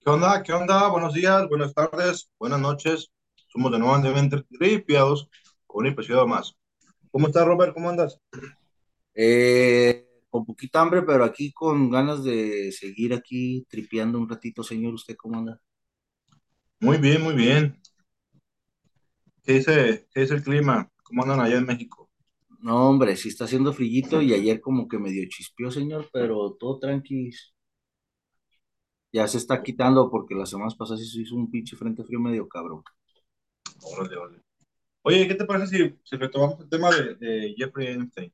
¿Qué onda? ¿Qué onda? Buenos días, buenas tardes, buenas noches. Somos de nuevo nuevamente tripiados con un episodio más. ¿Cómo estás, Robert? ¿Cómo andas? Eh, con poquita hambre, pero aquí con ganas de seguir aquí tripeando un ratito, señor. ¿Usted cómo anda? Muy bien, muy bien. ¿Qué dice, qué dice el clima? ¿Cómo andan allá en México? No, hombre, sí está haciendo frillito y ayer como que medio chispeó, señor, pero todo tranqui. Ya se está quitando porque las semanas pasadas se hizo un pinche frente frío medio cabrón. Órale, órale. Oye, ¿qué te parece si, si retomamos el tema de, de Jeffrey Einstein?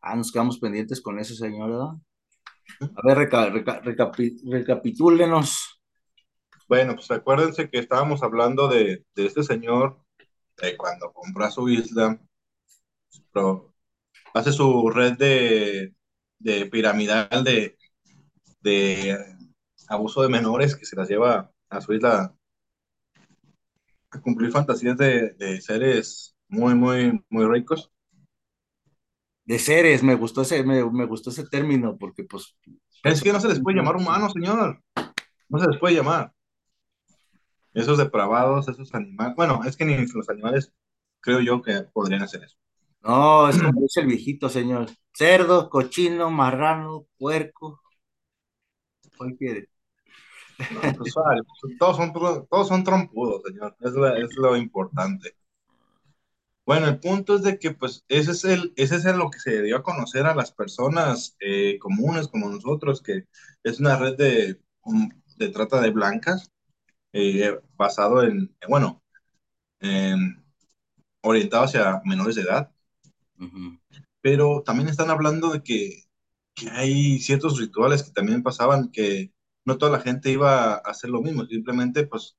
Ah, nos quedamos pendientes con eso, señor, ¿verdad? A ver, reca- reca- recapi- recapitúlenos. Bueno, pues acuérdense que estábamos hablando de, de este señor de cuando compró su isla, pero hace su red de, de piramidal de, de abuso de menores que se las lleva a su isla a cumplir fantasías de, de seres muy, muy, muy ricos. De seres, me gustó ese, me, me gustó ese término porque pues Es que no se les puede llamar humanos, señor. No se les puede llamar. Esos depravados, esos animales. Bueno, es que ni los animales creo yo que podrían hacer eso. No, es como dice el viejito, señor. Cerdo, cochino, marrano, puerco. ¿Cuál quiere? Todos, son, todos son trompudos, señor. Es lo, es lo importante. Bueno, el punto es de que, pues, ese es el, ese es en lo que se dio a conocer a las personas eh, comunes como nosotros, que es una red de, um, de trata de blancas, eh, basado en, bueno, en- orientado hacia menores de edad, Ujú. pero también están hablando de que, que hay ciertos rituales que también pasaban, que no toda la gente iba a hacer lo mismo, simplemente, pues,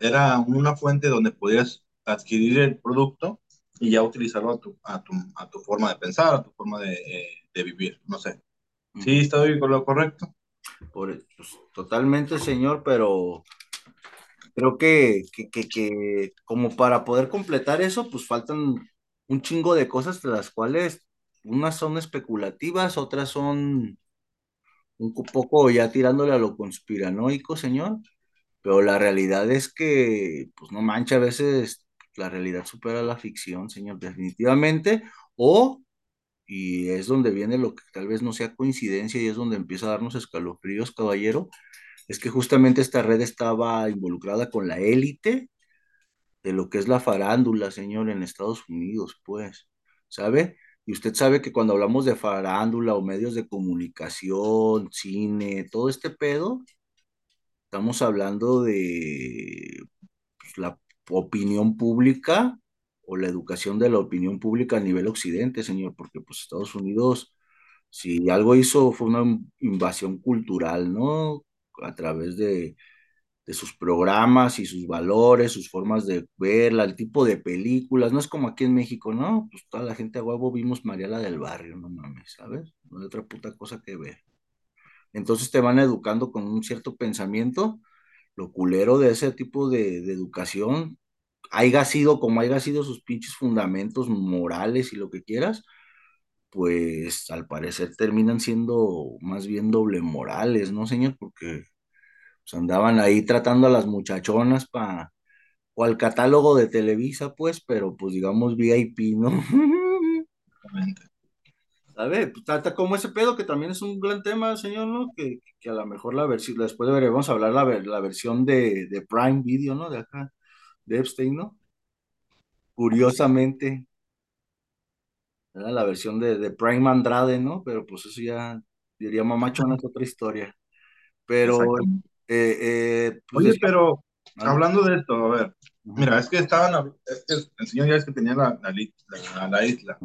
era una fuente donde podías adquirir el producto y ya utilizarlo a tu, a tu, a tu forma de pensar, a tu forma de, eh, de vivir, no sé. ¿Sí estoy con lo correcto? Por- pues, totalmente, señor, pero creo que, que, que, que como para poder completar eso, pues faltan un chingo de cosas de las cuales unas son especulativas, otras son un poco ya tirándole a lo conspiranoico, señor, pero la realidad es que, pues no mancha, a veces la realidad supera la ficción, señor, definitivamente, o, y es donde viene lo que tal vez no sea coincidencia y es donde empieza a darnos escalofríos, caballero, es que justamente esta red estaba involucrada con la élite de lo que es la farándula, señor, en Estados Unidos, pues, ¿sabe? Y usted sabe que cuando hablamos de farándula o medios de comunicación, cine, todo este pedo, estamos hablando de pues, la opinión pública o la educación de la opinión pública a nivel occidente, señor, porque pues Estados Unidos, si algo hizo, fue una invasión cultural, ¿no? A través de de sus programas y sus valores, sus formas de verla, el tipo de películas. No es como aquí en México, ¿no? Pues toda la gente a huevo vimos Mariela del Barrio, no mames, ¿sabes? No hay otra puta cosa que ver. Entonces te van educando con un cierto pensamiento. Lo culero de ese tipo de, de educación, haya sido como haya sido sus pinches fundamentos morales y lo que quieras, pues al parecer terminan siendo más bien doble morales, ¿no, señor? Porque pues, andaban ahí tratando a las muchachonas para o al catálogo de Televisa, pues, pero pues digamos VIP, ¿no? Exactamente. ¿Sabe? Pues trata como ese pedo que también es un gran tema, señor, ¿no? Que, que a lo mejor la versión, después deberíamos hablar la, ver- la versión de, de Prime Video, ¿no? De acá, de Epstein, ¿no? Curiosamente, era la versión de, de Prime Andrade, ¿no? Pero pues eso ya, diría mamachona, es otra historia. Pero. Eh, eh, pues Oye, decía, pero hablando de esto, a ver, mira, es que estaban, es que el señor ya es que tenía la, la, la- la isla,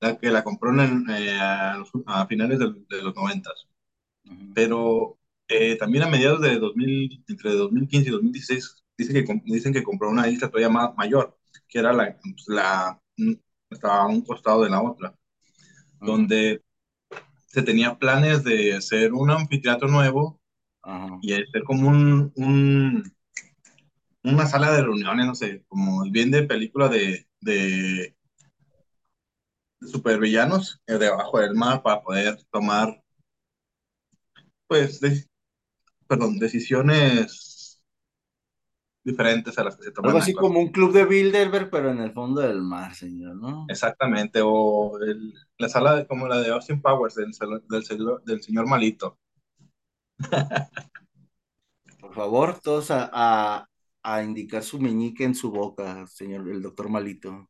la que la compró en, eh, a, los- a finales del- de, los noventas, ujú, pero eh, también a mediados de 2000, entre 2015 y 2016, dice que, dicen que compró una isla todavía más mayor, que era la, la, estaba a un costado de la otra, donde se tenía planes de hacer un anfiteatro nuevo ajá, y hacer como un, un una sala de reuniones, no sé, como bien de película de, de, de supervillanos eh, debajo del mar para poder tomar, pues, de- perdón, decisiones diferentes a las que se Algo toman así actualmente. como un club de Bilderberg, pero en el fondo del mar, señor, ¿no? Exactamente, o el- la sala de- como la de Austin Powers, del, del, del señor malito. Por favor, todos a, a, a indicar su meñique en su boca, señor, el doctor malito.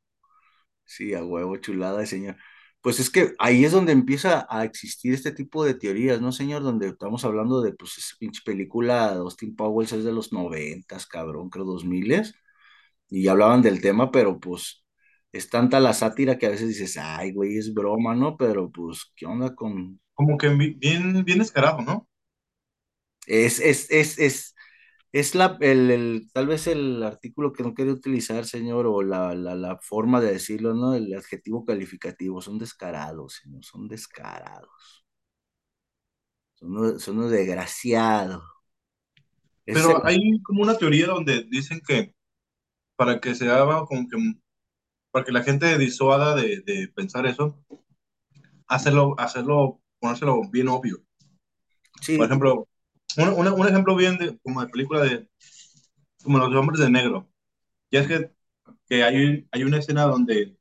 Sí, a huevo, chulada, señor. Pues es que ahí es donde empieza a existir este tipo de teorías, ¿no, señor? Donde estamos hablando de, pues, esa pinche película de Austin Powers es de los noventas, cabrón, creo dos miles, y ya hablaban del tema, pero pues es tanta la sátira que a veces dices, ay, güey, es broma, ¿no? Pero pues, ¿qué onda con...? Como que bi- bien, bien descarado, ¿no? Es, es, es, es, es la, el, el- tal vez el artículo que no quería utilizar, señor, o la, la, la forma de decirlo, ¿no? El adjetivo calificativo, son descarados, señor, son descarados. Son son unos desgraciados. Pero hay como una teoría donde dicen que para que se haga como que, para que la gente disuada de, de pensar eso, hacerlo, hacerlo, ponérselo bien obvio. Por sí, ejemplo, un, un, un ejemplo bien de, como de película de, como los hombres de negro. Y es que, que hay, hay una escena donde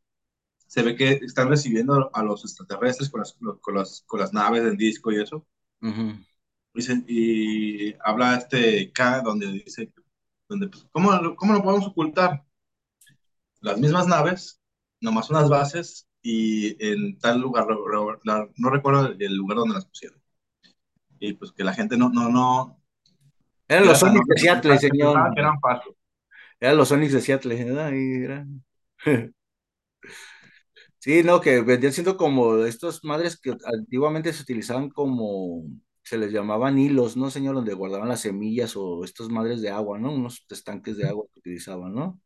se ve que están recibiendo a los extraterrestres con las, con las, con las naves en disco y eso. ujú. Y, se- y habla este K donde dice, donde, pues, ¿cómo, ¿cómo lo podemos ocultar? Las mismas naves, nomás unas bases y en tal lugar, no recuerdo el lugar donde las pusieron. Y pues que la gente no, no, no, Eran era los Sonics de Seattle, señor. eran falsos. Eran los Sonics de Seattle, ¿verdad? Eran. Sí, no, que vendrían siendo como estas madres que antiguamente se utilizaban como, se les llamaban hilos, ¿no, señor? Donde guardaban las semillas o estas madres de agua, ¿no? Unos estanques de agua que utilizaban, ¿no?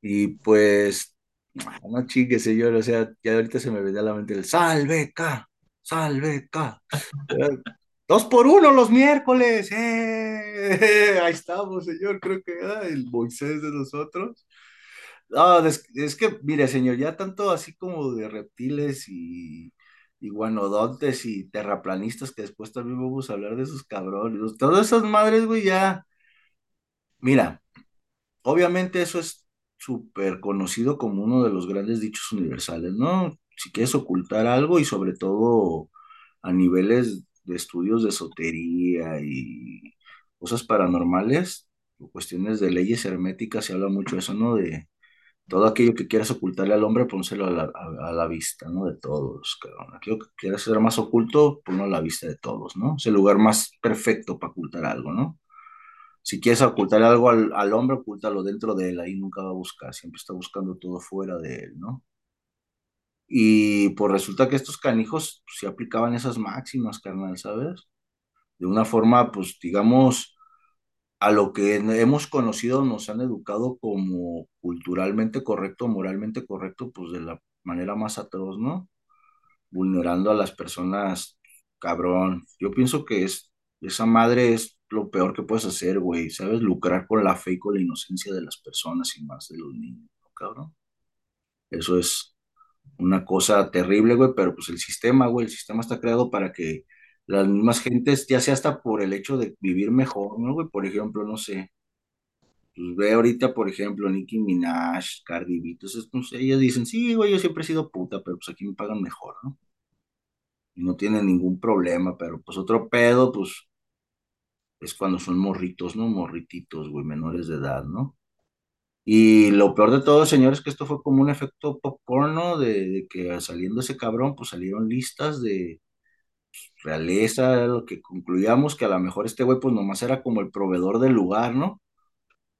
Y pues, no chingue, señor, o sea, ya ahorita se me venía a la mente el Salveca. Eh, Dos por uno los miércoles, ¡eh! Ahí estamos, señor, creo que ah, el Moisés de nosotros. No, es, es que, mire, señor, ya tanto así como de reptiles y, y guanodontes y terraplanistas, que después también vamos a hablar de esos cabrones. Todas esas madres, güey, ya. Mira, obviamente eso es súper conocido como uno de los grandes dichos universales, ¿no? Si quieres ocultar algo y sobre todo a niveles de estudios de esotería y cosas paranormales, o cuestiones de leyes herméticas, se habla mucho de eso, ¿no? De todo aquello que quieras ocultarle al hombre, pónselo a la, a- la vista, ¿no? De todos, cabrón. Aquello que quieras ser más oculto, ponlo a la vista de todos, ¿no? Es el lugar más perfecto para ocultar algo, ¿no? Si quieres ocultar algo al, al hombre, ocúltalo dentro de él, ahí nunca va a buscar, siempre está buscando todo fuera de él, ¿no? Y pues resulta que estos canijos pues, se aplicaban esas máximas, carnal, ¿sabes? De una forma, pues digamos, a lo que hemos conocido, nos han educado como culturalmente correcto, moralmente correcto, pues de la manera más atroz, ¿no? Vulnerando a las personas, cabrón. Yo pienso que es, esa madre es lo peor que puedes hacer, güey, ¿sabes? Lucrar con la fe y con la inocencia de las personas y más de los niños, ¿no, cabrón? Eso es una cosa terrible, güey, pero pues el sistema, güey, el sistema está creado para que las mismas gentes, ya sea hasta por el hecho de vivir mejor, ¿no, güey? Por ejemplo, no sé, pues ve ahorita, por ejemplo, Nicki Minaj, Cardi B, entonces, no sé, ellas dicen, sí, güey, yo siempre he sido puta, pero pues aquí me pagan mejor, ¿no? Y no tienen ningún problema, pero pues otro pedo, pues es cuando son morritos, ¿no? Morrititos, güey, menores de edad, ¿no? Y lo peor de todo, señores, que esto fue como un efecto popcorn, ¿no? De, de que saliendo ese cabrón, pues salieron listas de realeza, lo que concluíamos que a lo mejor este güey, pues nomás era como el proveedor del lugar, ¿no?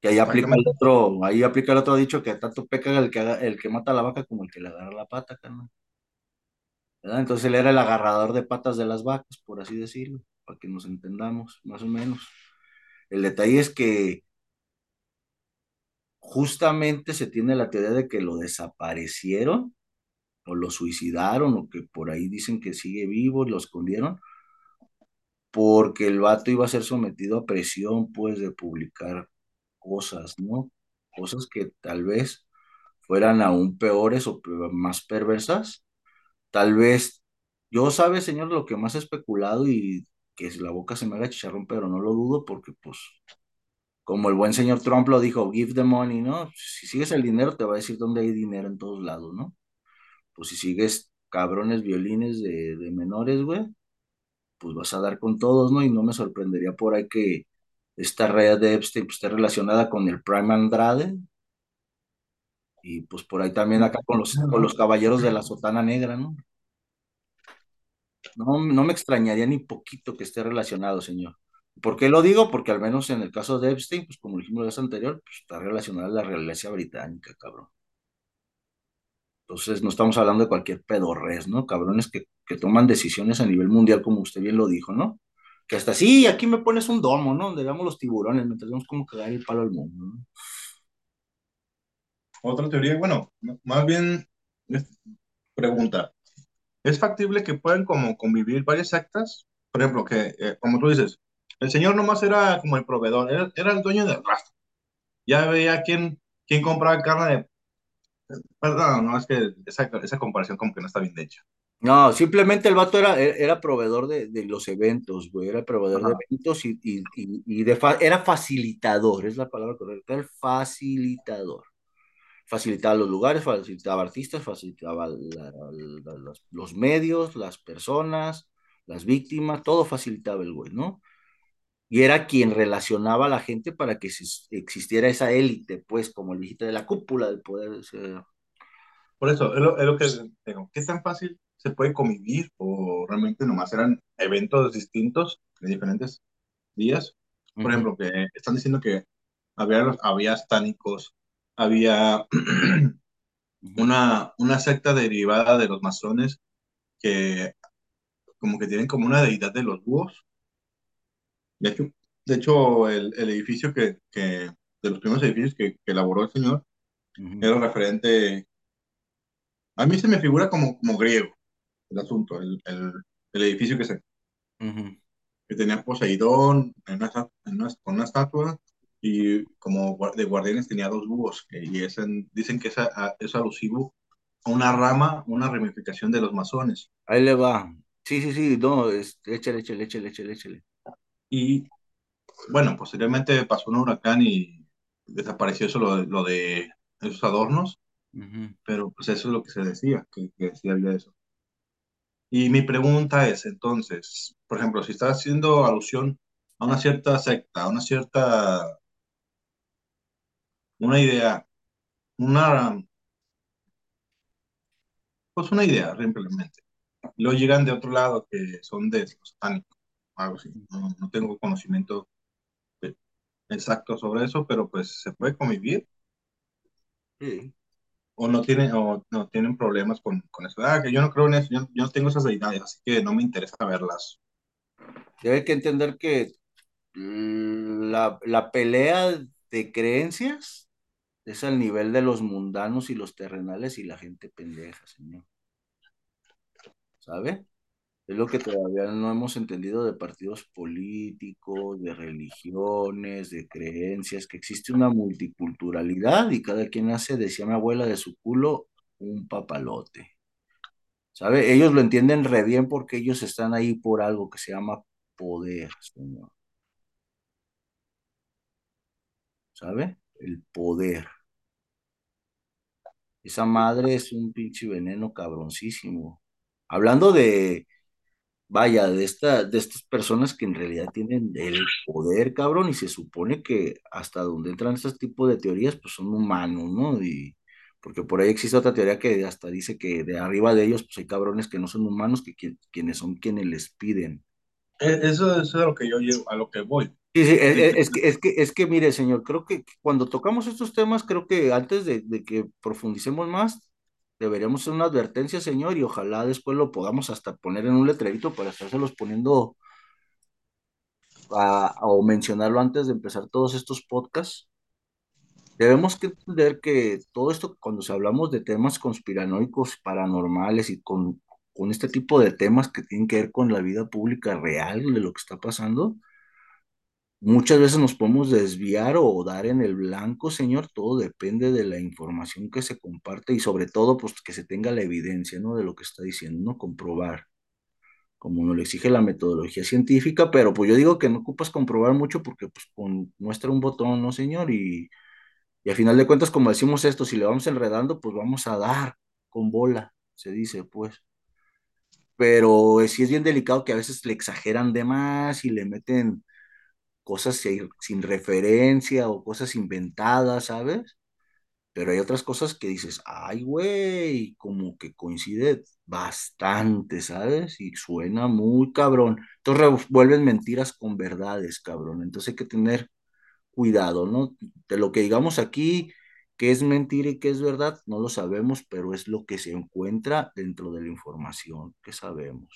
Que ahí aplica el otro, ahí aplica el otro dicho que tanto peca el que, haga- el que mata a la vaca como el que le agarra la pata, carnal. ¿Verdad? Entonces él era el agarrador de patas de las vacas, por así decirlo, para que nos entendamos, más o menos. El detalle es que justamente se tiene la teoría de que lo desaparecieron o lo suicidaron o que por ahí dicen que sigue vivo, lo escondieron, porque el vato iba a ser sometido a presión, pues, de publicar cosas, ¿no? Cosas que tal vez fueran aún peores o más perversas. Tal vez Yo sabe, señor, lo que más he especulado y que la boca se me haga chicharrón, pero no lo dudo porque, pues, como el buen señor Trump lo dijo, give the money, ¿no? Si sigues el dinero, te va a decir dónde hay dinero en todos lados, ¿no? Pues si sigues cabrones violines de, de menores, güey, pues vas a dar con todos, ¿no? Y no me sorprendería por ahí que esta red de Epstein pues, esté relacionada con el Prime Andrade. Y pues por ahí también acá con los, con los caballeros de la sotana negra, ¿no? No, no me extrañaría ni poquito que esté relacionado, señor. ¿Por qué lo digo? Porque al menos en el caso de Epstein, pues como dijimos la vez anterior, pues está relacionada a la realeza británica, cabrón. Entonces no estamos hablando de cualquier pedorres, ¿no? Cabrones que, que toman decisiones a nivel mundial, como usted bien lo dijo, ¿no? Que hasta sí, aquí me pones un domo, ¿no? Donde veamos los tiburones, mientras vemos cómo cagar el palo al mundo. Otra teoría, bueno, más bien pregunta. ¿Es factible que puedan como convivir varias sectas? Por ejemplo, que, eh, como tú dices, el señor nomás era como el proveedor, era, era el dueño del rastro. Ya veía quién, quién compraba carne de... Perdón, no, es que esa, esa comparación como que no está bien hecha. No, simplemente el vato era, era proveedor de, de los eventos, güey, era proveedor de eventos y, y, y, y de fa- era facilitador, es la palabra correcta, el facilitador. Facilitaba los lugares, facilitaba artistas, facilitaba la- la- los medios, las personas, las víctimas, todo facilitaba el güey, ¿no? Y era quien relacionaba a la gente para que existiera esa élite, pues, como el dijiste, de la cúpula del poder. o sea, Por eso, es lo, es lo que digo, ¿qué tan fácil se puede convivir o realmente nomás eran eventos distintos de diferentes días? Por ejemplo, que están diciendo que había, había estánicos, había una, una secta derivada de los masones que como que tienen como una deidad de los búhos. De hecho, de hecho el, el edificio que, que, de los primeros edificios que, que elaboró el señor, era referente, a mí se me figura como, como griego el asunto, el, el, el edificio que, se, que tenía Poseidón en una, en una- con una estatua y como de guardianes tenía dos búhos, y es en- dicen que es, a- es alusivo a una rama, una ramificación de los masones. Ahí le va. Sí, sí, sí, no, es, échale, échale, échale, échale, échale. Y bueno, posteriormente pasó un huracán y desapareció eso lo, de- lo de esos adornos, pero pues eso es lo que se decía, que, que sí había eso. Y mi pregunta es, entonces, por ejemplo, si está haciendo alusión a una cierta secta, a una cierta, una idea, una, pues una idea, simplemente. Luego llegan de otro lado que son de los satánicos, algo así. No, no tengo conocimiento de- exacto sobre eso, pero pues se puede convivir Sí. o no tienen, o no tienen problemas con, con eso. Ah, que yo no creo en eso, yo, yo no tengo esas deidades, así que no me interesa verlas. Debe que entender que mm, la, la pelea de creencias es al nivel de los mundanos y los terrenales y la gente pendeja, señor. ¿Sabe? Es lo que todavía no hemos entendido de partidos políticos, de religiones, de creencias, que existe una multiculturalidad y cada quien hace, decía mi abuela, de su culo un papalote. ¿Sabe? Ellos lo entienden re bien porque ellos están ahí por algo que se llama poder, señor. ¿Sabe? El poder. Esa madre es un pinche veneno cabroncísimo. Hablando de, vaya, de esta, de estas personas que en realidad tienen el poder, cabrón, y se supone que hasta donde entran estos tipos de teorías, pues son humanos, ¿no? Y porque por ahí existe otra teoría que hasta dice que de arriba de ellos, pues hay cabrones que no son humanos, que quien- quienes son quienes les piden. E- Eso, eso es a lo que yo llego, a lo que voy. Sí, sí, es, Sí, es- es que, es que, es que, mire, señor, creo que cuando tocamos estos temas, creo que antes de, de que profundicemos más, deberíamos hacer una advertencia, señor, y ojalá después lo podamos hasta poner en un letrerito para estárselos poniendo a- o mencionarlo antes de empezar todos estos podcasts. Debemos entender que todo esto, cuando hablamos de temas conspiranoicos, paranormales y con, con este tipo de temas que tienen que ver con la vida pública real de lo que está pasando, Muchas veces nos podemos desviar o dar en el blanco, señor, todo depende de la información que se comparte y sobre todo, pues que se tenga la evidencia, ¿no? De lo que está diciendo, ¿no? Comprobar. como nos lo exige la metodología científica, pero pues yo digo que no ocupas comprobar mucho porque pues muestra un botón, ¿no, señor? Y, y a final de cuentas, como decimos esto, si le vamos enredando, pues vamos a dar con bola, se dice, pues. Pero sí es bien delicado que a veces le exageran de más y le meten cosas sin, referencia o cosas inventadas, ¿sabes? Pero hay otras cosas que dices, ay, güey, como que coincide bastante, ¿sabes? Y suena muy cabrón. Entonces vuelven mentiras con verdades, cabrón. Entonces hay que tener cuidado, ¿no? De lo que digamos aquí, qué es mentira y qué es verdad, no lo sabemos, pero es lo que se encuentra dentro de la información que sabemos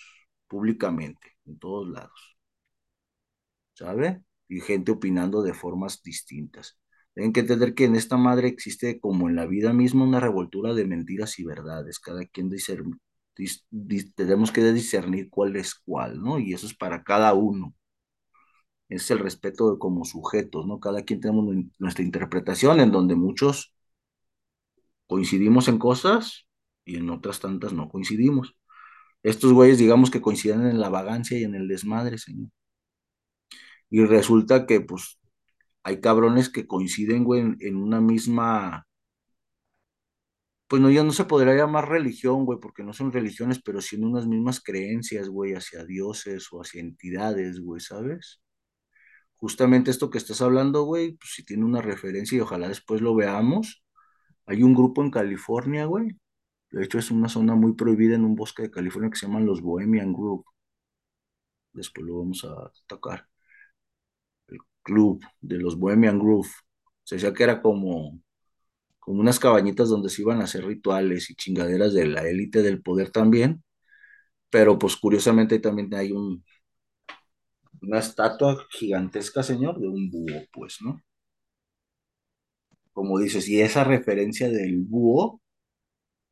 públicamente, en todos lados. ¿Sabe? Y gente opinando de formas distintas. Tienen que entender que en esta madre existe, como en la vida misma, una revoltura de mentiras y verdades. Cada quien dice, tenemos que discernir cuál es cuál, ¿no? Y eso es para cada uno. Es el respeto de como sujetos, ¿no? Cada quien tenemos nuestra interpretación, en donde muchos coincidimos en cosas y en otras tantas no coincidimos. Estos güeyes, digamos que coinciden en la vagancia y en el desmadre, señor. Y resulta que, pues, hay cabrones que coinciden, güey, en, una misma, pues no, ya no se podría llamar religión, güey, porque no son religiones, pero sí en unas mismas creencias, güey, hacia dioses o hacia entidades, güey, ¿sabes? Justamente esto que estás hablando, güey, pues si tiene una referencia y ojalá después lo veamos. Hay un grupo en California, güey. De hecho, es una zona muy prohibida en un bosque de California que se llaman los Bohemian Group. Después lo vamos a tocar club de los Bohemian Groove. Se decía que era como, como unas cabañitas donde se iban a hacer rituales y chingaderas de la élite del poder también. Pero pues curiosamente también hay un, una estatua gigantesca, señor, de un búho, pues, ¿no? Como dices, y esa referencia del búho,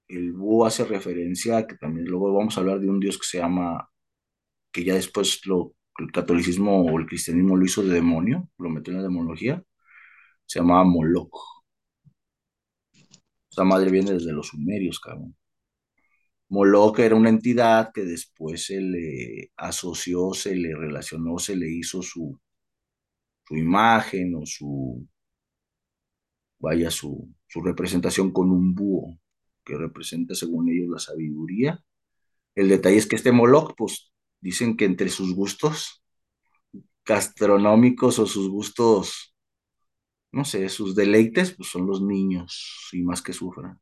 el búho hace referencia a que también luego vamos a hablar de un dios que se llama, que ya después lo el catolicismo o el cristianismo lo hizo de demonio, lo metió en la demonología, se llamaba Moloch. Esta madre viene desde los sumerios, cabrón. Moloch era una entidad que después se le asoció, se le relacionó, se le hizo su, su imagen o su, vaya, su, su representación con un búho, que representa según ellos la sabiduría. El detalle es que este Moloch, pues dicen que entre sus gustos gastronómicos o sus gustos, no sé, sus deleites, pues son los niños y más que sufran.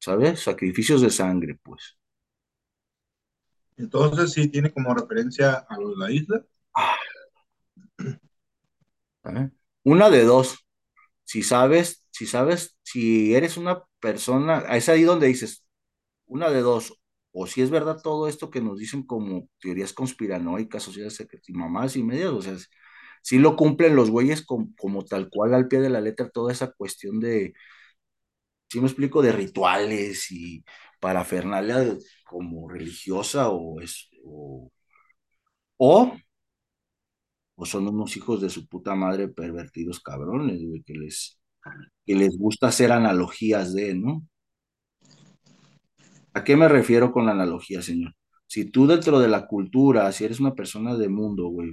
¿Sabes? Sacrificios de sangre, pues. Entonces sí tiene como referencia a lo de la isla. ¿Eh? Una de dos. Si sabes, si sabes, si eres una persona, es ahí donde dices, una de dos, o si es verdad todo esto que nos dicen como teorías conspiranoicas, sociedades secretas y mamás y medias, o sea, si lo cumplen los güeyes como, tal cual al pie de la letra toda esa cuestión de, si me explico, de rituales y parafernalia como religiosa o es, o, o, son unos hijos de su puta madre pervertidos cabrones, que les, que les gusta hacer analogías de, ¿no? ¿A qué me refiero con la analogía, señor? Si tú dentro de la cultura, si eres una persona de mundo, güey,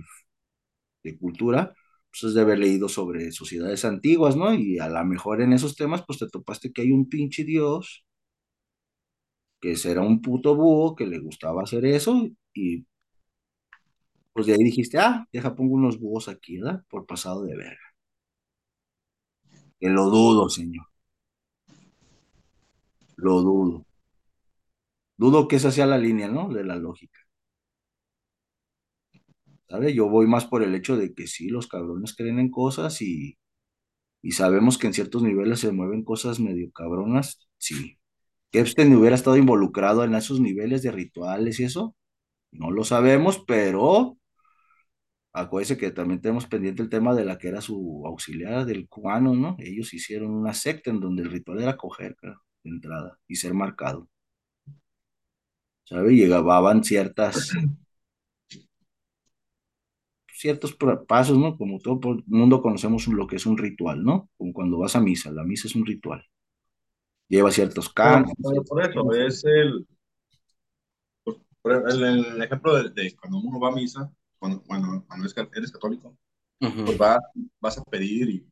de cultura, pues es de haber leído sobre sociedades antiguas, ¿no? Y a lo mejor en esos temas, pues te topaste que hay un pinche dios que será un puto búho que le gustaba hacer eso y pues de ahí dijiste, ah, deja pongo unos búhos aquí, ¿verdad? Por pasado de verga. Que lo dudo, señor. Lo dudo. Dudo que esa sea la línea, ¿no? De la lógica. ¿Sabe? Yo voy más por el hecho de que sí, los cabrones creen en cosas y, y sabemos que en ciertos niveles se mueven cosas medio cabronas, sí. Que Epstein hubiera estado involucrado en esos niveles de rituales y eso, no lo sabemos, pero acuérdense que también tenemos pendiente el tema de la que era su auxiliar del cubano, ¿no? Ellos hicieron una secta en donde el ritual era coger, de entrada, y ser marcado. ¿Sabe? Llegaban ciertas, ciertos pasos, ¿no? Como todo el mundo conocemos lo que es un ritual, ¿no? Como cuando vas a misa, la misa es un ritual. Lleva ciertos cantos. por eso, es el, el, el ejemplo de, de, cuando uno va a misa, cuando, bueno, cuando eres católico, uh -huh. pues va, vas a pedir y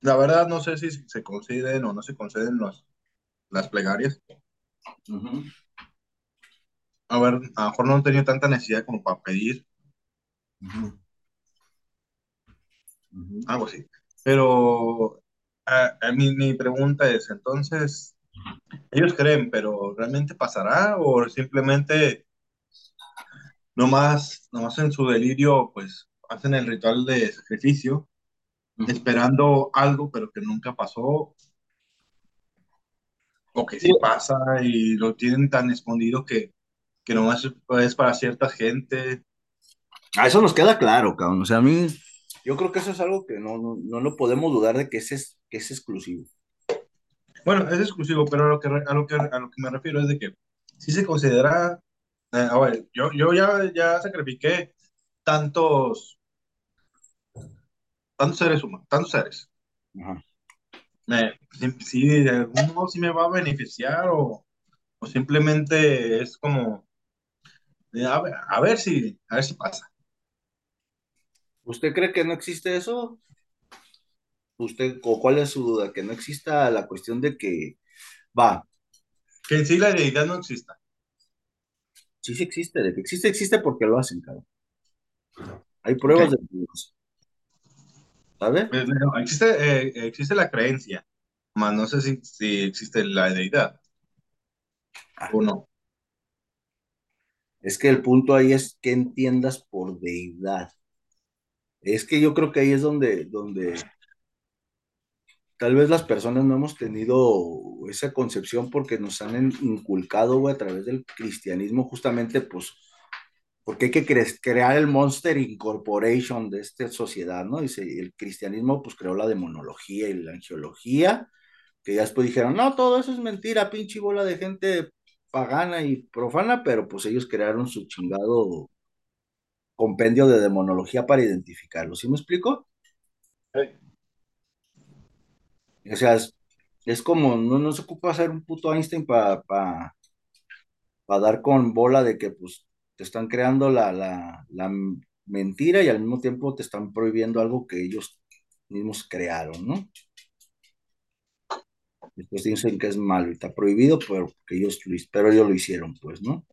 la verdad no sé si se conceden o no se conceden los, las plegarias. Uh -huh. A ver, a lo mejor no han tenido tanta necesidad como para pedir. Uh -huh. Algo así. Pero a, a mi, mi pregunta es, entonces, ellos creen, pero ¿realmente pasará o simplemente nomás, nomás en su delirio, pues hacen el ritual de sacrificio, uh -huh. esperando algo, pero que nunca pasó? O que sí pasa y lo tienen tan escondido que, que nomás es para cierta gente. A eso nos queda claro, cabrón. O sea, a mí, yo creo que eso es algo que no, no, no lo podemos dudar de que es, que es exclusivo. Bueno, es exclusivo, pero a lo que, a lo que, a lo que me refiero es de que si se considera, eh, a ver, yo, yo ya, ya sacrifiqué tantos, tantos seres humanos, tantos seres. Ajá. Eh, si, si, de algún modo sí me va a beneficiar o, o simplemente es como, eh, a, ver, a ver si, a ver si pasa. ¿Usted cree que no existe eso? ¿Usted, o cuál es su duda? Que no exista la cuestión de que va. Que en sí la deidad no exista. Sí, sí existe. De que existe, existe porque lo hacen, cabrón. Hay pruebas okay. de eso. ¿Sabe? Pues, existe, eh, existe la creencia, más no sé si, si existe la deidad. Ah. O no. Es que el punto ahí es que entiendas por deidad. Es que yo creo que ahí es donde, donde tal vez las personas no hemos tenido esa concepción porque nos han inculcado, güey, a través del cristianismo, justamente, pues, porque hay que cre crear el Monster Incorporation de esta sociedad, ¿no? Dice, el cristianismo, pues, creó la demonología y la angiología, que ya después dijeron, no, todo eso es mentira, pinche bola de gente pagana y profana, pero pues ellos crearon su chingado compendio de demonología para identificarlo, ¿sí me explico? Sí. O sea, es, es, como, no, no se ocupa hacer un puto Einstein para pa, pa dar con bola de que pues te están creando la, la, la, mentira y al mismo tiempo te están prohibiendo algo que ellos mismos crearon, ¿no? Después dicen que es malo y está prohibido, pero, que ellos, pero ellos lo hicieron, pues, ¿no?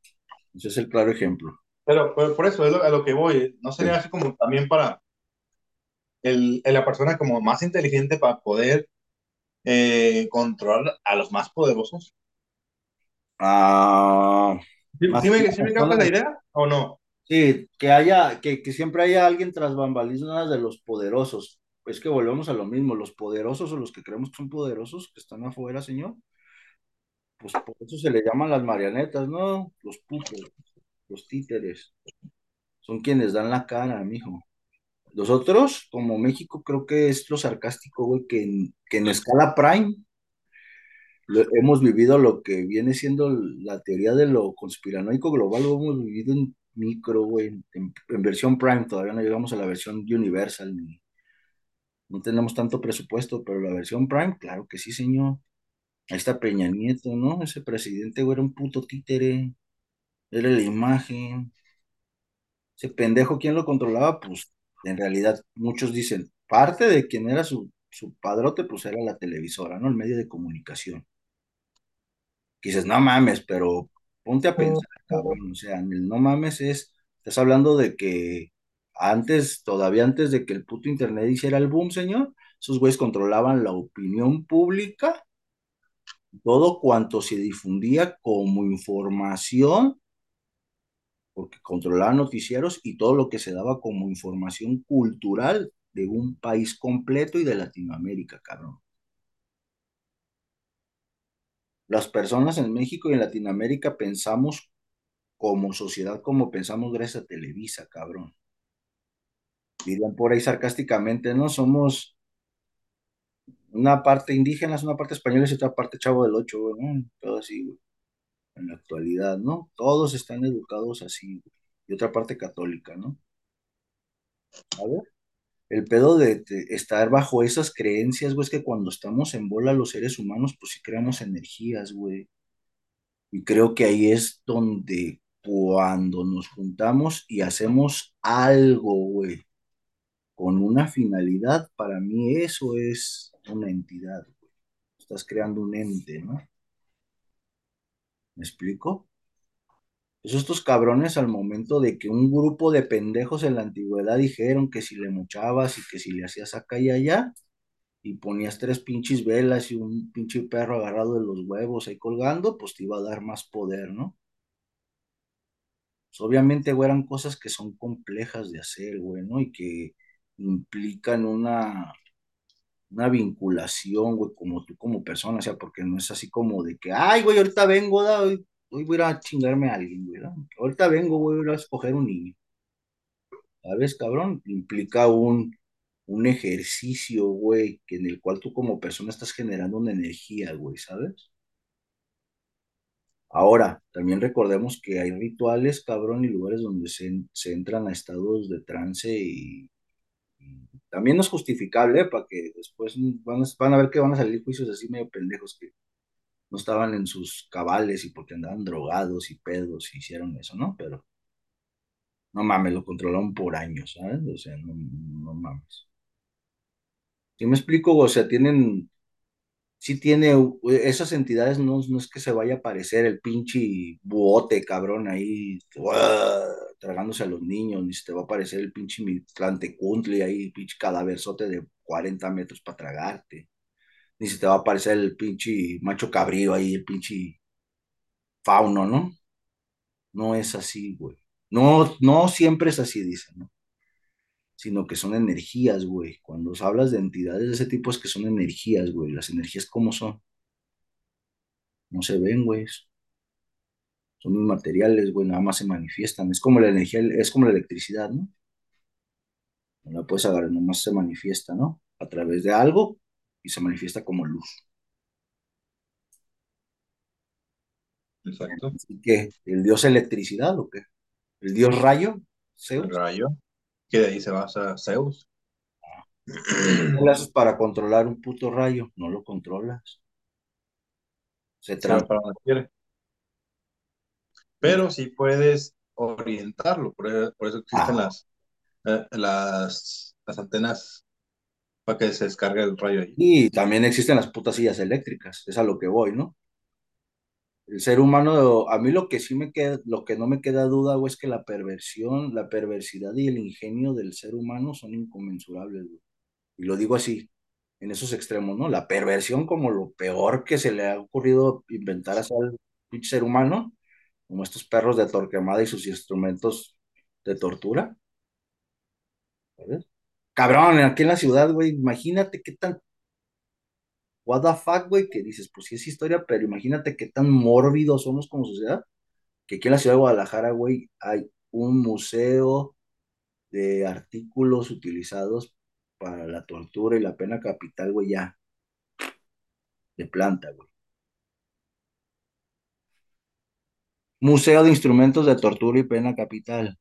Ese es el claro ejemplo. Pero, pero por eso es lo, a lo que voy, ¿no sería sí. así como también para el, la persona como más inteligente para poder eh, controlar a los más poderosos? Ah. ¿Sí, ¿sí me, ¿sí me la idea o no? Sí, que haya, que, que siempre haya alguien tras bambalinas de los poderosos. Es que volvemos a lo mismo, los poderosos o los que creemos que son poderosos, que están afuera, señor, pues por eso se le llaman las marionetas, ¿no? Los pupos, los títeres, son quienes dan la cara, mijo. Nosotros, como México, creo que es lo sarcástico, güey, que en, que en escala prime hemos vivido lo que viene siendo la teoría de lo conspiranoico global, lo hemos vivido en micro, güey, en, en, versión prime, todavía no llegamos a la versión universal, ni, no tenemos tanto presupuesto, pero la versión prime, claro que sí, señor. Ahí está Peña Nieto, ¿no? Ese presidente, güey, era un puto títere, era la imagen. Ese pendejo, ¿quién lo controlaba? Pues en realidad muchos dicen, parte de quien era su, su padrote, pues era la televisora, ¿no? El medio de comunicación. Dices, no mames, pero ponte a pensar, cabrón, o sea, el no mames es, estás hablando de que antes, todavía antes de que el puto internet hiciera el boom, señor, esos güeyes controlaban la opinión pública, todo cuanto se difundía como información porque controlaban noticieros y todo lo que se daba como información cultural de un país completo y de Latinoamérica, cabrón. Las personas en México y en Latinoamérica pensamos como sociedad, como pensamos gracias a Televisa, cabrón. Dirían por ahí sarcásticamente, ¿no? Somos una parte indígena, una parte española y otra parte chavo del ocho, ¿no? Todo así, güey en la actualidad, ¿no? Todos están educados así, y otra parte católica, ¿no? A ver, el pedo de, estar bajo esas creencias, güey, es que cuando estamos en bola los seres humanos, pues sí creamos energías, güey. Y creo que ahí es donde cuando nos juntamos y hacemos algo, güey, con una finalidad, para mí eso es una entidad, güey. Estás creando un ente, ¿no? ¿Me explico? Pues estos cabrones al momento de que un grupo de pendejos en la antigüedad dijeron que si le mochabas y que si le hacías acá y allá, y ponías tres pinches velas y un pinche perro agarrado de los huevos ahí colgando, pues te iba a dar más poder, ¿no? Pues obviamente, güey, eran cosas que son complejas de hacer, güey, ¿no? Y que implican una, una vinculación, güey, como tú como persona, o sea, porque no es así como de que, ay, güey, ahorita vengo, da, hoy, voy a chingarme a alguien, güey, ahorita vengo, güey, voy a escoger un niño. ¿Sabes, cabrón? Implica un, un ejercicio, güey, que en el cual tú como persona estás generando una energía, güey, ¿sabes? Ahora, también recordemos que hay rituales, cabrón, y lugares donde se, se entran a estados de trance y, y también no es justificable, ¿eh? para que después van a, van a ver que van a salir juicios así medio pendejos que no estaban en sus cabales y porque andaban drogados y pedos y hicieron eso, ¿no? Pero no mames, lo controlaron por años, ¿sabes? O sea, no, mames. ¿Sí me explico? O sea, tienen, sí tiene, esas entidades no, no es que se vaya a aparecer el pinche buote, cabrón, ahí, tragándose a los niños, ni se te va a aparecer el pinche Tlantecuntli ahí, pinche cadaverzote de 40 metros para tragarte, ni se te va a aparecer el pinche macho cabrío ahí, el pinche fauno, ¿no? No es así, güey. No, no siempre es así, dicen, ¿no? sino que son energías, güey. Cuando hablas de entidades de ese tipo es que son energías, güey. Las energías, ¿cómo son? No se ven, güey. Son inmateriales, güey, nada más se manifiestan. Es como la energía, es como la electricidad, ¿no? No la puedes agarrar, nomás se manifiesta, ¿no? A través de algo y se manifiesta como luz. Exacto. Así que, ¿el dios electricidad o qué? ¿El dios rayo? El rayo, que de ahí se basa Zeus. ¿Qué haces para controlar un puto rayo? No lo controlas. Se trata. Pero sí puedes orientarlo, por, e, por eso existen Ah. las, eh, las, las antenas para que se descargue el rayo ahí. Y también existen las putas sillas eléctricas, es a lo que voy, ¿no? El ser humano, a mí lo que sí me queda, lo que no me queda duda, es que la perversión, la perversidad y el ingenio del ser humano son inconmensurables, güey. Y lo digo así, en esos extremos, ¿no? La perversión como lo peor que se le ha ocurrido inventar hacia el pinche ser humano, como estos perros de Torquemada y sus instrumentos de tortura. ¿Sabes? Cabrón, aquí en la ciudad, güey, imagínate qué tan what the fuck, güey, que dices, pues sí es historia, pero imagínate qué tan mórbidos somos como sociedad, que aquí en la ciudad de Guadalajara, güey, hay un museo de artículos utilizados para la tortura y la pena capital, güey, ya, de planta, güey. Museo de Instrumentos de Tortura y Pena Capital.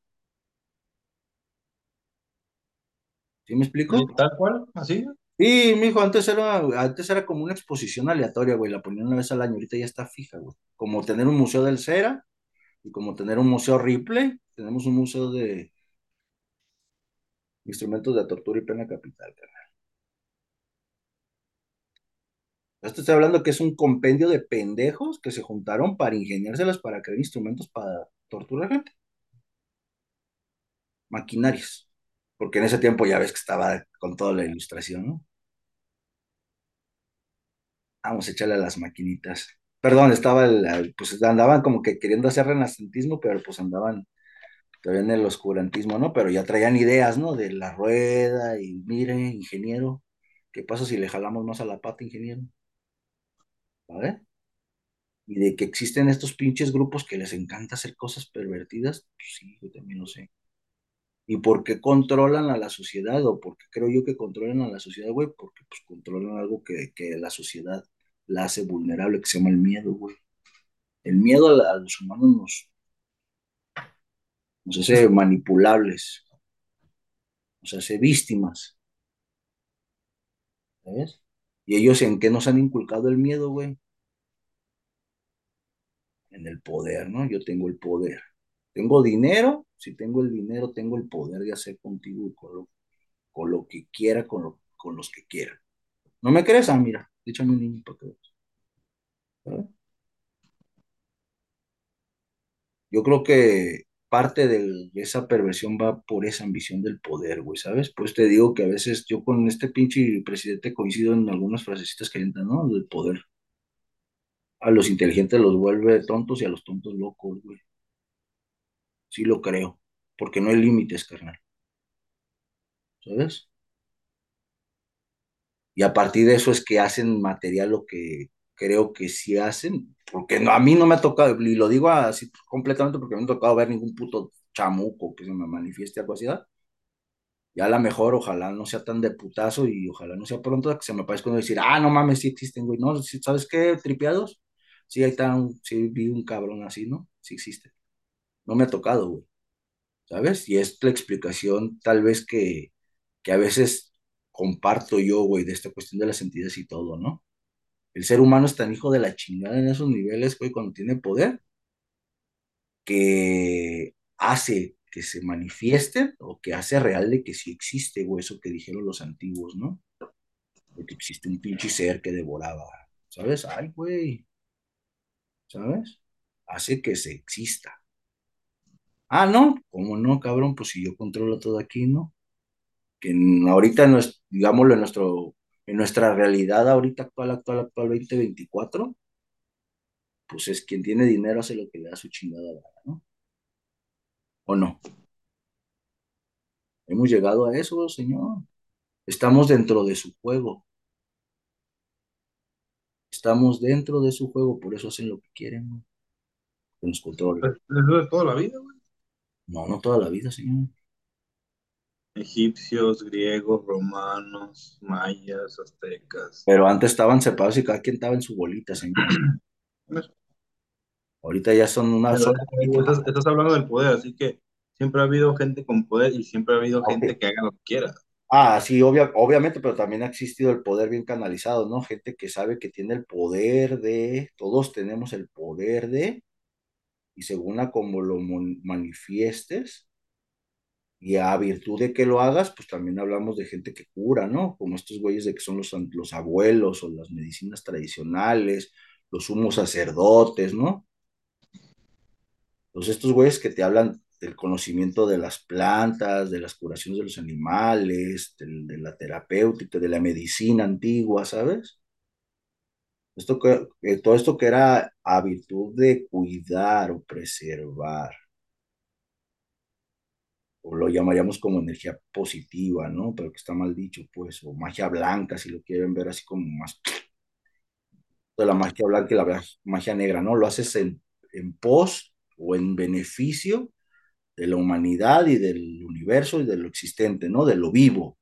¿Sí me explico? Tal cual, así. Sí, mijo, antes era, antes era como una exposición aleatoria, güey, la ponían una vez al año, ahorita ya está fija, güey. Como tener un museo del Cera y como tener un museo Ripley, tenemos un museo de instrumentos de tortura y pena capital, carnal. Esto estoy hablando que es un compendio de pendejos que se juntaron para ingeniárselas para crear instrumentos para torturar gente. Maquinarias. Porque en ese tiempo ya ves que estaba con toda la ilustración, ¿no? Vamos a echarle a las maquinitas. Perdón, estaba, el, pues andaban como que queriendo hacer renacentismo, pero pues andaban todavía en el oscurantismo, ¿no? Pero ya traían ideas, ¿no? De la rueda y mire, ingeniero, ¿qué pasa si le jalamos más a la pata, ingeniero? ¿Vale? Y de que existen estos pinches grupos que les encanta hacer cosas pervertidas, pues sí, yo también lo sé. ¿Y por qué controlan a la sociedad? ¿O por qué creo yo que controlan a la sociedad, güey? Porque pues controlan algo que, que la sociedad la hace vulnerable, que se llama el miedo, güey. El miedo a, los humanos nos, nos hace manipulables, nos hace víctimas. ¿Sabes? ¿Y ellos en qué nos han inculcado el miedo, güey? en el poder, ¿no? Yo tengo el poder. Tengo dinero, si tengo el dinero, tengo el poder de hacer contigo con lo, con lo que quiera, con, lo, con los que quiera. ¿No me crees? Ah, mira, échame un niño para que veas. Yo creo que parte de esa perversión va por esa ambición del poder, güey, ¿sabes? Pues te digo que a veces yo con este pinche presidente coincido en algunas frasecitas que entran, ¿no? Del poder. A los inteligentes los vuelve tontos y a los tontos locos, güey. Sí lo creo, porque no hay límites, carnal. ¿Sabes? Y a partir de eso es que hacen material lo que creo que sí hacen, porque a mí no me ha tocado, y lo digo así completamente porque no me ha tocado ver ningún puto chamuco que se me manifieste algo así, ya a lo mejor ojalá no sea tan de putazo y ojalá no sea pronto que se me parezca uno decir, ah, no mames, sí existen, güey, no, ¿sabes qué? Tripeados, sí, ahí está, sí vi un cabrón así, ¿no? Sí existe. No me ha tocado, güey, ¿sabes? Y es la explicación tal vez que, que a veces comparto yo, güey, de esta cuestión de las entidades y todo, ¿no? El ser humano es tan hijo de la chingada en esos niveles, güey, cuando tiene poder, que hace que se manifiesten o que hace real de que sí existe, güey, eso que dijeron los antiguos, ¿no? De que existe un pinche ser que devoraba, ¿sabes? Ay, güey, ¿sabes? Hace que se exista. Ah, no, ¿cómo no, cabrón? Pues si yo controlo todo aquí, ¿no? Que ahorita, digámoslo, en nuestro en nuestra realidad ahorita actual, actual, actual 2024, pues es quien tiene dinero hace lo que le da su chingada gana, ¿no? ¿O no? Hemos llegado a eso, señor. Estamos dentro de su juego. Estamos dentro de su juego, por eso hacen lo que quieren, ¿no? Que nos controlen. ¿Eso de toda la vida, güey? No, no toda la vida, señor egipcios, griegos, romanos, mayas, aztecas. Pero antes estaban separados y cada quien estaba en su bolita, señor. Ahorita ya son una sola. Estás, hablando del poder, así que siempre ha habido gente con poder y siempre ha habido gente que haga lo que quiera. Ah, sí, obviamente, pero también ha existido el poder bien canalizado, ¿no? Gente que sabe que tiene el poder de, todos tenemos el poder de, y según a como lo manifiestes, y a virtud de que lo hagas, pues también hablamos de gente que cura, ¿no? Como estos güeyes de que son los, los abuelos o las medicinas tradicionales, los sumos sacerdotes, ¿no? Entonces estos güeyes que te hablan del conocimiento de las plantas, de las curaciones de los animales, de, la terapéutica, de la medicina antigua, ¿sabes? Esto que, todo esto que era a de cuidar o preservar o lo llamaríamos como energía positiva, ¿no? Pero que está mal dicho, pues, o magia blanca, si lo quieren ver así como más de la magia blanca y la magia negra, ¿no? Lo haces en, en pos o en beneficio de la humanidad y del universo y de lo existente, ¿no? De lo vivo,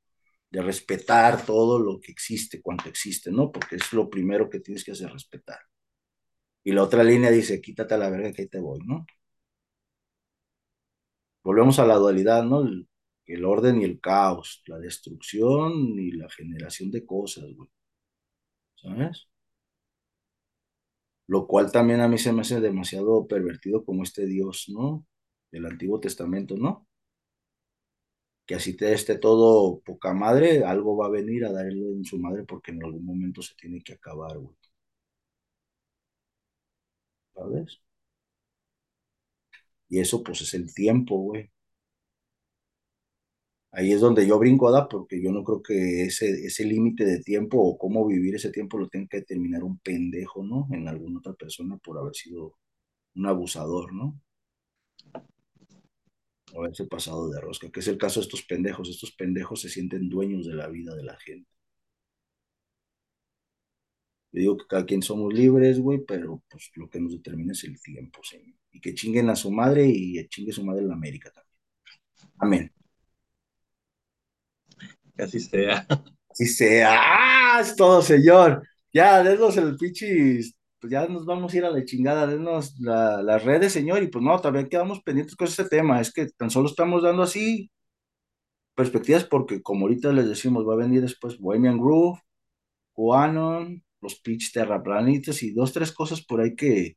de respetar todo lo que existe, cuanto existe, ¿no? Porque es lo primero que tienes que hacer, respetar. Y la otra línea dice, quítate a la verga que ahí te voy, ¿no? volvemos a la dualidad, ¿no? El, orden y el caos, la destrucción y la generación de cosas, güey. ¿Sabes? Lo cual también a mí se me hace demasiado pervertido como este Dios, ¿no? Del Antiguo Testamento, ¿no? Que así te esté todo poca madre, algo va a venir a darle en su madre porque en algún momento se tiene que acabar, güey. ¿Sabes? Y eso pues es el tiempo, güey. Ahí es donde yo brinco, ¿da? Porque yo no creo que ese, ese límite de tiempo o cómo vivir ese tiempo lo tenga que determinar un pendejo, ¿no? En alguna otra persona por haber sido un abusador, ¿no? O haberse pasado de rosca, que es el caso de estos pendejos. Estos pendejos se sienten dueños de la vida de la gente. Yo digo que cada quien somos libres, güey, pero pues lo que nos determina es el tiempo, señor. Y que chinguen a su madre y chingue su madre en la América también. Amén. Que así sea. Así sea. ¡Ah! Es todo, señor. Ya, denos el pichis. Pues ya nos vamos a ir a la chingada, denos las redes, señor. Y pues no, también quedamos pendientes con este tema. Es que tan solo estamos dando así perspectivas porque como ahorita les decimos, va a venir después Bohemian Groove, Quanon, los pitch terraplanistas y dos, tres cosas por ahí que,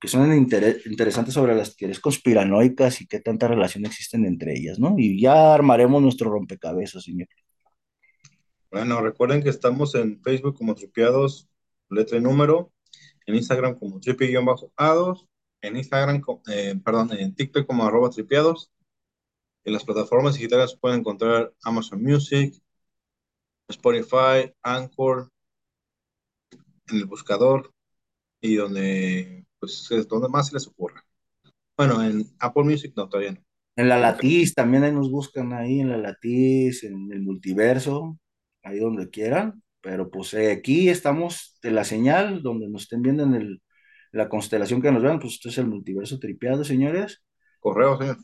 que son inter- interesantes sobre las teorías conspiranoicas y qué tanta relación existen entre ellas, ¿no? Y ya armaremos nuestro rompecabezas, señor. Bueno, recuerden que estamos en Facebook como Tripiados, letra y número, en Instagram como tripi-ados, en Instagram, eh, perdón, en TikTok como arroba tripiados. En las plataformas digitales pueden encontrar Amazon Music, Spotify, Anchor, en el buscador y donde, pues, es donde más se les ocurra. Bueno, en Apple Music no, todavía no. En la Latiz, también ahí nos buscan ahí en la Latiz, en el multiverso, ahí donde quieran. Pero pues eh, aquí estamos de la señal, donde nos estén viendo en el, la constelación que nos vean, pues esto es el multiverso tripeado, señores. correo, señor.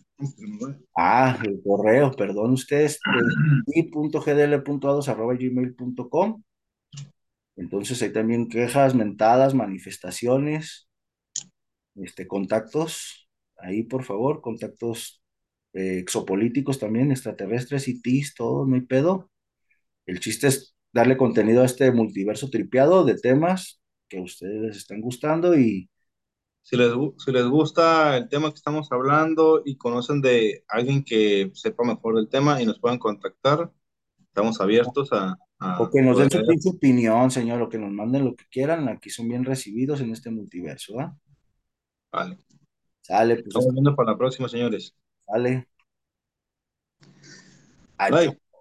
Ah, el correo, perdón ustedes, i.gdl.ados.gmail.com. Entonces hay también quejas, mentadas, manifestaciones, este, contactos, ahí por favor, contactos eh, exopolíticos también, extraterrestres, ITs, todo, no hay pedo. El chiste es darle contenido a este multiverso tripeado de temas que a ustedes les están gustando y Si les, si les gusta el tema que estamos hablando y conocen de alguien que sepa mejor del tema y nos puedan contactar, estamos abiertos a, o que nos den poder su opinión, señor, o que nos manden lo que quieran, aquí son bien recibidos en este multiverso, ¿ah? Vale. Sale, pues Estamos viendo para la próxima, señores. sale. Adiós. Bye.